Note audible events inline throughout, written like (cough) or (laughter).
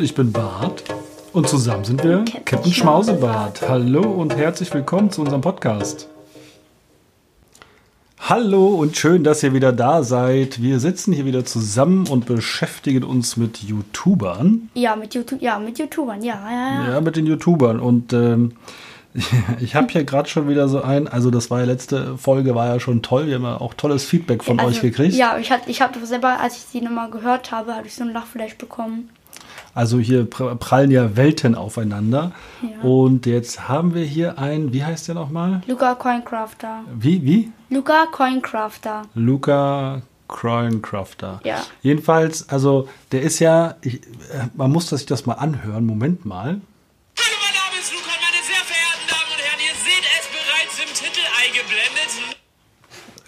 Und ich bin Bart. Und zusammen sind wir Captain Captain Schmausebart. Hallo und herzlich willkommen zu unserem Podcast. Hallo und schön, dass ihr wieder da seid. Wir sitzen hier wieder zusammen und beschäftigen uns mit YouTubern. Ja, mit YouTube, ja, mit YouTubern, ja, ja, ja. Ja, mit den YouTubern. Und ähm, (laughs) ich habe hier gerade schon wieder so ein, also das war ja letzte Folge, war ja schon toll. Wir haben ja auch tolles Feedback von Also, euch gekriegt. Ja, ich hatte ich hab selber, als ich die nochmal gehört habe, hatte ich so ein Lachfleisch bekommen. Also hier pr- prallen ja Welten aufeinander. Ja. Und jetzt haben wir hier ein, wie heißt der nochmal? Luca Coincrafter. Wie, wie? Luca Coincrafter. Luca Croincrafter. Ja. Jedenfalls, also der ist ja, ich, äh, man muss sich das mal anhören. Moment mal. Hallo, mein Name ist Luca und meine sehr verehrten Damen und Herren, ihr seht es bereits im Titel eingeblendet.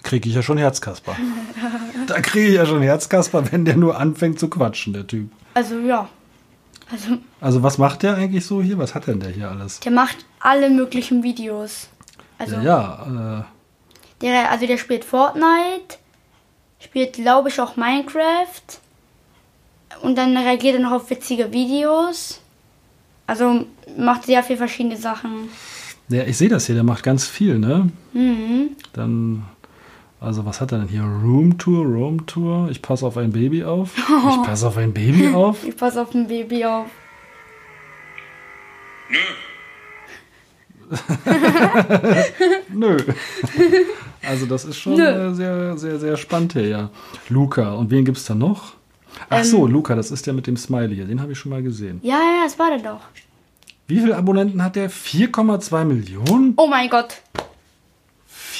Kriege ich ja schon Herzkasper. (laughs) da kriege ich ja schon Herzkasper, wenn der nur anfängt zu quatschen, der Typ. Also ja. Also Also was macht der eigentlich so hier? Was hat denn der hier alles? der macht alle möglichen Videos. Also ja, ja äh, der, also der spielt Fortnite, spielt glaube ich auch Minecraft und dann reagiert er noch auf witzige Videos. Also macht sehr viel verschiedene Sachen. ja, ich sehe das hier, der macht ganz viel, ne? Mhm. Dann, also was hat er denn hier? Room Tour, Room Tour. Ich passe auf ein Baby auf. Ich (laughs) passe auf ein Baby auf. Ich passe auf ein Baby auf. Nö. (laughs) Nö. Also das ist schon Nö. sehr, sehr, sehr spannend hier, ja. Luca. Und wen gibt es da noch? Ach Ähm. so, Luca, das ist der mit dem Smiley hier. Den habe ich schon mal gesehen. Ja, ja, das war der doch. Wie viele Abonnenten hat der? 4,2 Millionen? Oh mein Gott.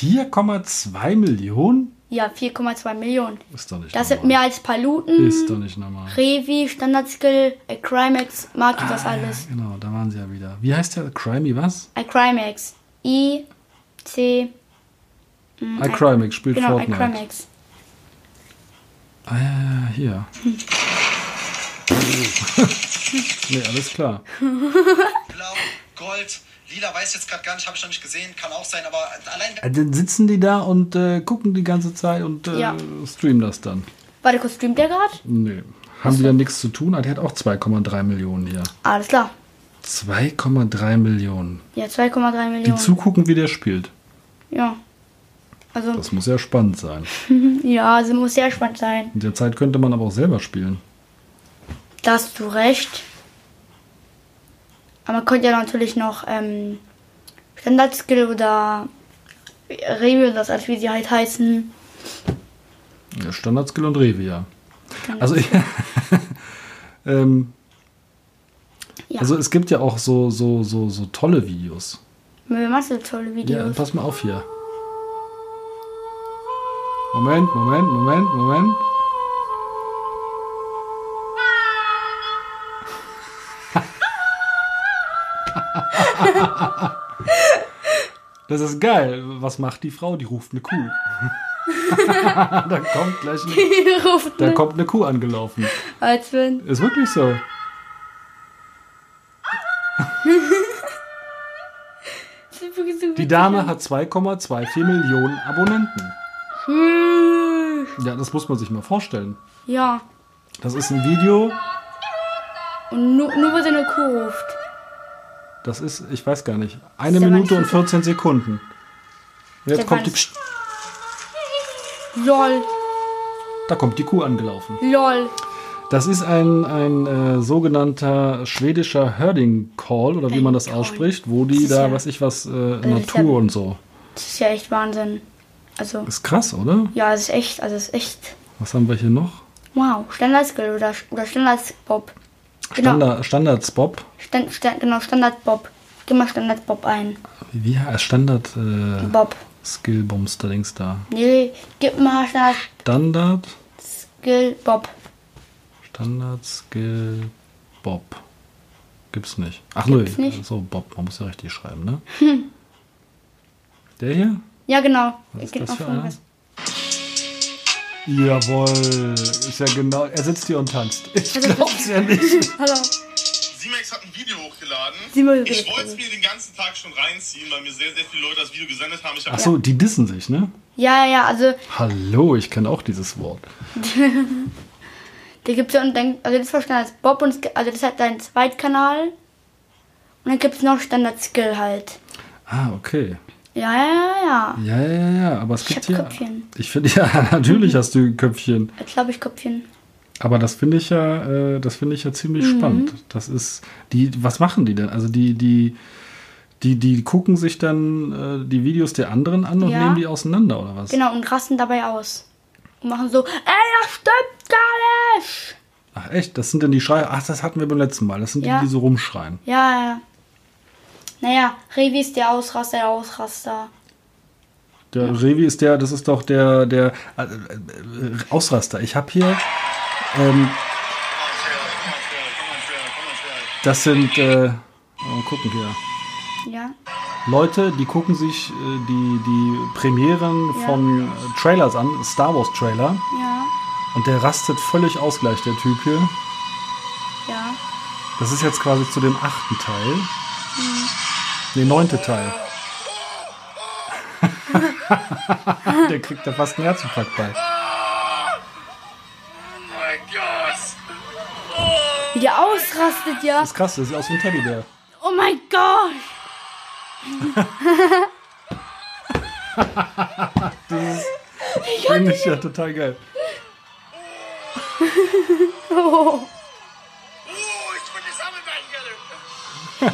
4,2 Millionen? Ja, 4,2 Millionen. Ist doch nicht Das sind normal. mehr als Paluten, Ist doch nicht normal. Revi, Standard-Skill, Crimex, mag ich das Ah, alles. Ja, genau, da waren sie ja wieder. Wie heißt der? Crimey was? Crimex. I, C, iCrimex spielt genau, Fortnite. Crimex. Ah, ja, ja, hier. (laughs) nee, alles klar. Blau, Gold, Lila weiß jetzt gerade gar nicht, habe ich noch nicht gesehen, kann auch sein, aber allein Äh, Dann sitzen die da und äh, gucken die ganze Zeit und äh, Ja. streamen das dann. Warte, kurz, streamt der gerade? Nee. Haben die dann nichts zu tun? Ah, Der hat auch 2,3 Millionen hier. Alles klar. 2,3 Millionen. Ja, 2,3 Die Millionen. zugucken, wie der spielt. Ja. Also, Das muss ja spannend sein. (laughs) ja, also muss sehr spannend sein. In der Zeit könnte man aber auch selber spielen. Da hast du recht. Aber man könnte ja natürlich noch ähm, Standard-Skill oder Revi, das als wie sie halt heißen. Ja, Standardskill und Rewe, ja. Standard- Also, ich, (laughs) ähm, ja. also es gibt ja auch so, so, so, so tolle Videos. Wer macht so tolle Ja, Videos? pass mal auf hier. Moment, Moment, Moment, Moment. Das ist geil. Was macht die Frau? Die ruft eine Kuh. (laughs) da kommt gleich eine, Ruft da ne? kommt eine Kuh angelaufen. Als wenn. Ist wirklich so. (laughs) Die. Dame hat 2,24 Millionen Abonnenten. Ja, das muss man sich mal vorstellen. Ja. Das ist ein Video, Und nur, nur weil sie eine Kuh ruft. Das ist, ich weiß gar nicht, eine Ist Minute und manche- 14 Sekunden. Und jetzt Der kommt die, Psst, LOL. da kommt die Kuh angelaufen. LOL. Das ist ein, ein äh, sogenannter schwedischer Herding Call oder wie man das Herding Call. ausspricht, wo die Das ist da, ja- was ich was, äh, ist Natur ja- und so. Das ist ja echt Wahnsinn. Also, Ist krass, oder? ja, es ist echt, also es ist echt. Was haben wir hier noch? Wow. Standard-Skill oder, oder Standard-Bob. Genau. Standard, Standards-Bob. Stand, stand, genau, Standard-Bob. Gib mal Standard-Bob ein. Wie heißt Standard äh, Bob. Skill-Bums, da links da. Nee, gib mal Standard, Standard-Skill-Bob. Standard Skill Bob. Gibt's nicht. Ach nö, nicht? so Bob, man muss ja richtig schreiben, ne? Der hier? Ja, genau. Was ist Gib das mal für einer? was. Jawohl, ist ja genau. Er sitzt hier und tanzt. Ich Also, glaub's ja nicht. (laughs) Hallo. Simex hat ein Video hochgeladen. Simex ich wollte es mir den ganzen Tag schon reinziehen, weil mir sehr, sehr viele Leute das Video gesendet haben. Ich habe Ach so, die dissen sich, ne? Ja, ja, ja, also Hallo, ich kenne auch dieses Wort. (laughs) Da gibt's ja und dann, also das war Standard Bob und es gibt- also das hat deinen Zweitkanal. Und dann gibt's noch Standard Skill halt. Ah, okay. Ja, ja, ja, ja. Ja, ja, ja, ja. Aber es Ich gibt hier. Köpfchen. Ich finde, (laughs) ja, natürlich hast du Köpfchen. Jetzt glaube ich Köpfchen. Aber das finde ich ja, äh, das finde ich ja ziemlich spannend. Das ist, die, was machen die denn? Also die, die, die, die gucken sich dann äh, die Videos der anderen an und Ja. nehmen die auseinander, oder was? Genau, und rasten dabei aus. Und machen so, ey, das stimmt gar nicht. Ach echt, das sind denn die Schreier. Ach, das hatten wir beim letzten Mal. Das sind Ja. die, die so rumschreien. Ja, ja. Naja, Revi ist der Ausraster, der Ausraster. Der Revi ist der, das ist doch der, der äh, äh, Ausraster. Ich habe hier, ähm, das sind, äh, mal gucken hier. Ja. Leute, die gucken sich äh, die, die Premieren Ja. von äh, Trailers an, Star Wars Trailer. Ja. Und der rastet völlig aus gleich, der Typ hier. Ja. Das ist jetzt quasi zu dem achten Teil. Nee, neunte Teil. (laughs) der kriegt da fast einen Herzinfarkt bei. Wie der ausrastet, ja. Das ist krass, das sieht aus wie ein Teddybär. Oh mein Gott. (laughs) Finde ich ja total geil. (laughs) Oh, (laughs)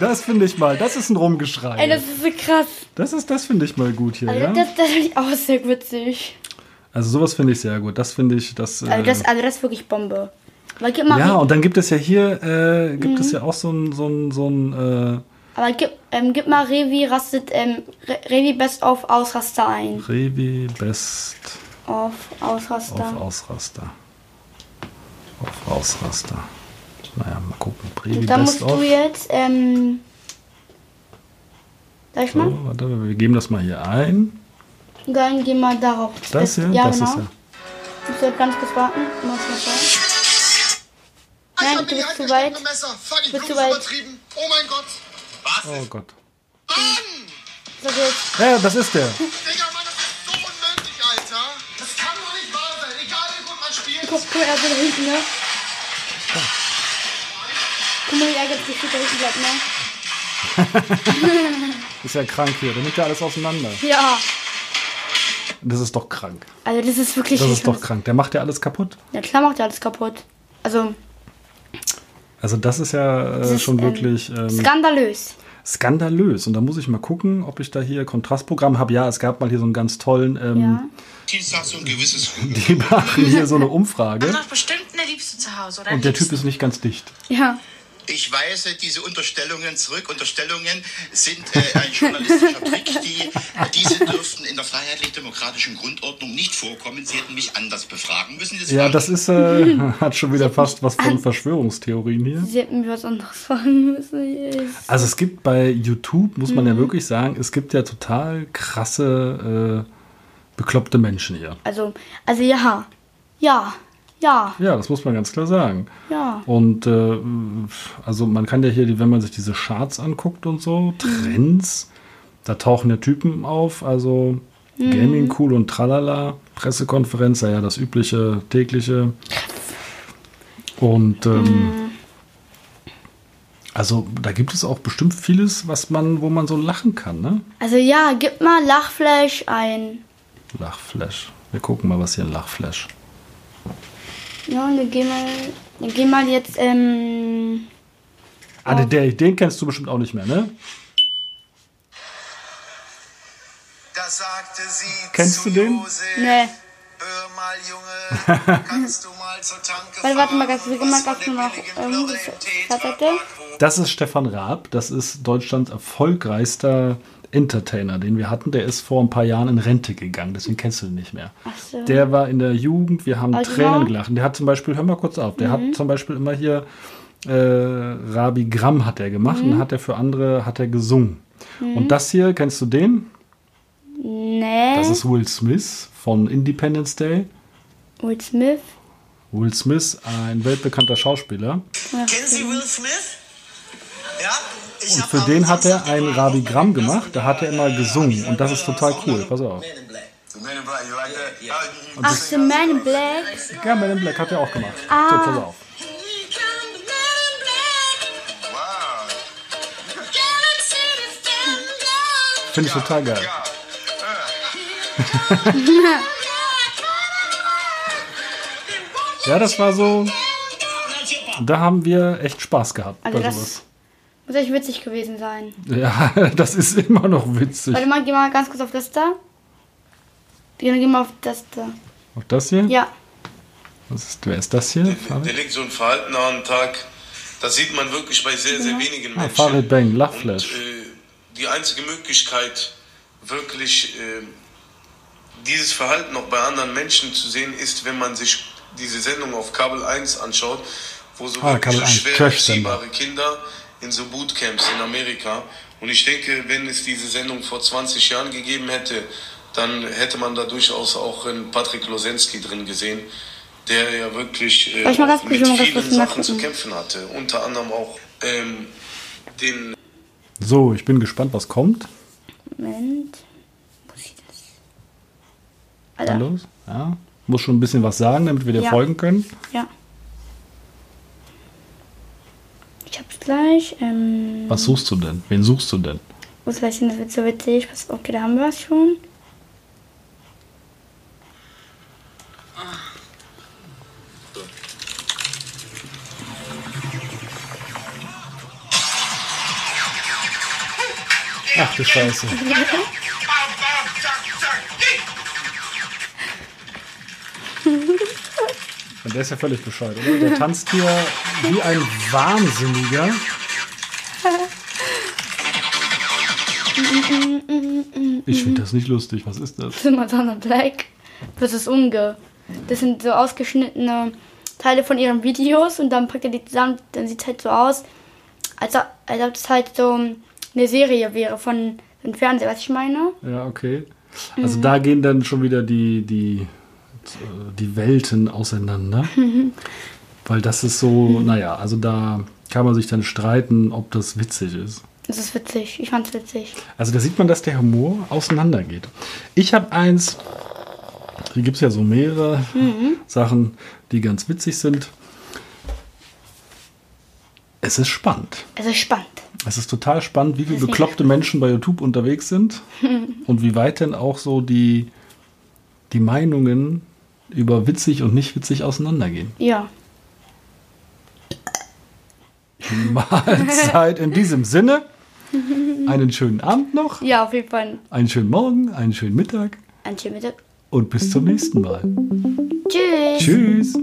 Das finde ich mal, das ist ein Rumgeschrei. Ey, das ist so krass. Das ist, das finde ich mal gut hier, Also ja? das, das finde ich auch sehr witzig. Also sowas finde ich sehr gut. Das finde ich, das. Äh, Also das, also das ist wirklich Bombe. Aber gib mal, ja, und dann gibt es ja hier, äh, gibt Mhm. es ja auch so ein, so ein, so ein, äh, aber gib, ähm, gib mal Revi rastet, ähm, Re Revi Best of Ausraster ein. Revi Best Auf Ausraster. auf Ausraster. Ausraster. Naja, mal gucken. Revi und da musst du jetzt, ähm, Sag ich mal? So, warte, wir geben das mal hier ein. Dann geh mal darauf. Das hier, ja, das genau. ist ja. Du jetzt ganz kurz warten. Mal. Nein, du bist zu weit. Ich Du bist zu weit. Oh mein Gott. Was? Oh Gott. Mann! Ja, das ist der. (laughs) Digga, Mann, das ist so unmöglich, Alter. Das kann doch nicht wahr sein. Egal, wie gut man spielt. Guck, guck mal, er ist da hinten, ne? Guck mal, wie ärgert sich da hinten bleibt, ne? (laughs) Ist ja krank hier. Der nimmt ja alles auseinander. Ja. Das ist doch krank. Also das ist wirklich Das ist doch was- krank. Der macht ja alles kaputt. Ja klar macht er alles kaputt. Also Also das ist ja äh, Das ist, schon ähm, wirklich ähm, skandalös. skandalös. Und da muss ich mal gucken, ob ich da hier Kontrastprogramm habe. Ja, es gab mal hier so einen ganz tollen, ähm, Ja. (laughs) Die machen hier so eine Umfrage. Doch bestimmt eine Liebste zu Hause, oder? Und der Typ ist nicht ganz dicht. Ja. Ich weise diese Unterstellungen zurück. Unterstellungen sind äh, ein journalistischer Trick. Die, diese dürften in der freiheitlich-demokratischen Grundordnung nicht vorkommen. Sie hätten mich anders befragen müssen. Das Ja, das ist, äh, (laughs) hat schon wieder fast was von Verschwörungstheorien hier. Sie hätten mir was anderes fragen müssen. Yes. Also es gibt bei YouTube, muss man ja wirklich sagen, es gibt ja total krasse, äh, bekloppte Menschen hier. Also, also ja. Ja. Ja. Ja, das muss man ganz klar sagen. Ja. Und äh, also man kann ja hier, wenn man sich diese Charts anguckt und so, Trends, da tauchen ja Typen auf, also Gaming cool und tralala, Pressekonferenz, ja, ja das übliche tägliche. Und ähm, also da gibt es auch bestimmt vieles, was man, wo man so lachen kann, ne? Also ja, gib mal Lachflash ein. Lachflash. Wir gucken mal, was hier ein Lachflash. Ja, und dann geh mal. Dann geh mal jetzt, ähm. Ah, den, der- den kennst du bestimmt auch nicht mehr, ne? Da sagte sie Kennst zu du den? Josef, Ne. Hör mal, Junge, (laughs) kannst du mal zur Tanke Warte, warte mal fahren ganz, wir und gehen mal was von ganz dem noch. Ähm, er Das ist Stefan Raab. Das ist Deutschlands erfolgreichster Entertainer, den wir hatten. Der ist vor ein paar Jahren in Rente gegangen, deswegen kennst du ihn nicht mehr. Ach so. Der war in der Jugend, wir haben Also Tränen gelacht. Der hat zum Beispiel, hör mal kurz auf, der Mhm. hat zum Beispiel immer hier äh, Rabi Gramm hat er gemacht Mhm. und hat er für andere hat er gesungen. Und das hier, kennst du den? Nee. Das ist Will Smith von Independence Day. Will Smith. Will Smith, ein weltbekannter Schauspieler. Kennen Sie Will Smith? Und für den hat er ein die Rabi Woche Gramm gelassen gemacht, da hat er immer gesungen und das ist total cool. Pass auf. Ach, The Man in? Black. Ja, Man in Black hat er auch gemacht. Ah. So, pass auf. Finde ich total geil. (laughs) Ja, das war so. Da haben wir echt Spaß gehabt Also bei sowas. Muss echt witzig gewesen sein. Ja, (laughs) das ist immer noch witzig. Warte mal, geh mal ganz kurz auf das da. Geh geh mal auf das da. Auch das hier? Ja. Was ist, wer ist das hier? Der legt so ein Verhalten an den Tag, das sieht man wirklich bei sehr, sehr wenigen Ah, Menschen. Farid Bang, Und Lachflash. äh, die einzige Möglichkeit, wirklich äh, dieses Verhalten auch bei anderen Menschen zu sehen, ist, wenn man sich diese Sendung auf Kabel 1 anschaut, wo so Ah, wirklich Kabel so 1, schwer erziehbare Kinder in so Bootcamps in Amerika. Und ich denke, wenn es diese Sendung vor 20 Jahren gegeben hätte, dann hätte man da durchaus auch einen Patrick Losensky drin gesehen, der ja wirklich äh, mit vielen Sachen zu kämpfen hatte. Unter anderem auch ähm, den So, ich bin gespannt, was kommt. Moment. Wo ist das? Alter. los. Ja. Muss schon ein bisschen was sagen, damit wir dir Ja. folgen können. Ja. Ich hab's gleich. Ähm, Was suchst du denn? Wen suchst du denn? wo ist das denn? Das wird so witzig. Pass- Okay, da haben wir es schon. Ach du Scheiße. (laughs) der ist ja völlig bescheuert, oder? Der tanzt hier wie ein Wahnsinniger. Ich finde das nicht lustig. Was ist das? Madonna Black versus Unge. Das sind so ausgeschnittene Teile von ihren Videos und dann packt er die zusammen. Dann sieht es halt so aus, als ob, als ob es halt so eine Serie wäre von dem Fernseher, was ich meine. Ja, okay. Also da gehen dann schon wieder die, die, die Welten auseinander. (laughs) Weil das ist so, naja, also da kann man sich dann streiten, ob das witzig ist. Das ist witzig. Ich fand's witzig. Also da sieht man, dass der Humor auseinandergeht. Ich habe eins, hier gibt es ja so mehrere Sachen, die ganz witzig sind. Es ist spannend. Es ist spannend. Es ist total spannend, wie viele bekloppte Menschen bei YouTube unterwegs sind (laughs) und wie weit denn auch so die, die Meinungen über witzig und nicht witzig auseinandergehen. Ja. (laughs) Mahlzeit in diesem Sinne. Einen schönen Abend noch, Ja, auf jeden Fall. einen schönen Morgen, einen schönen Mittag Ein schönen Mittag. und bis zum nächsten Mal. Tschüss. Tschüss.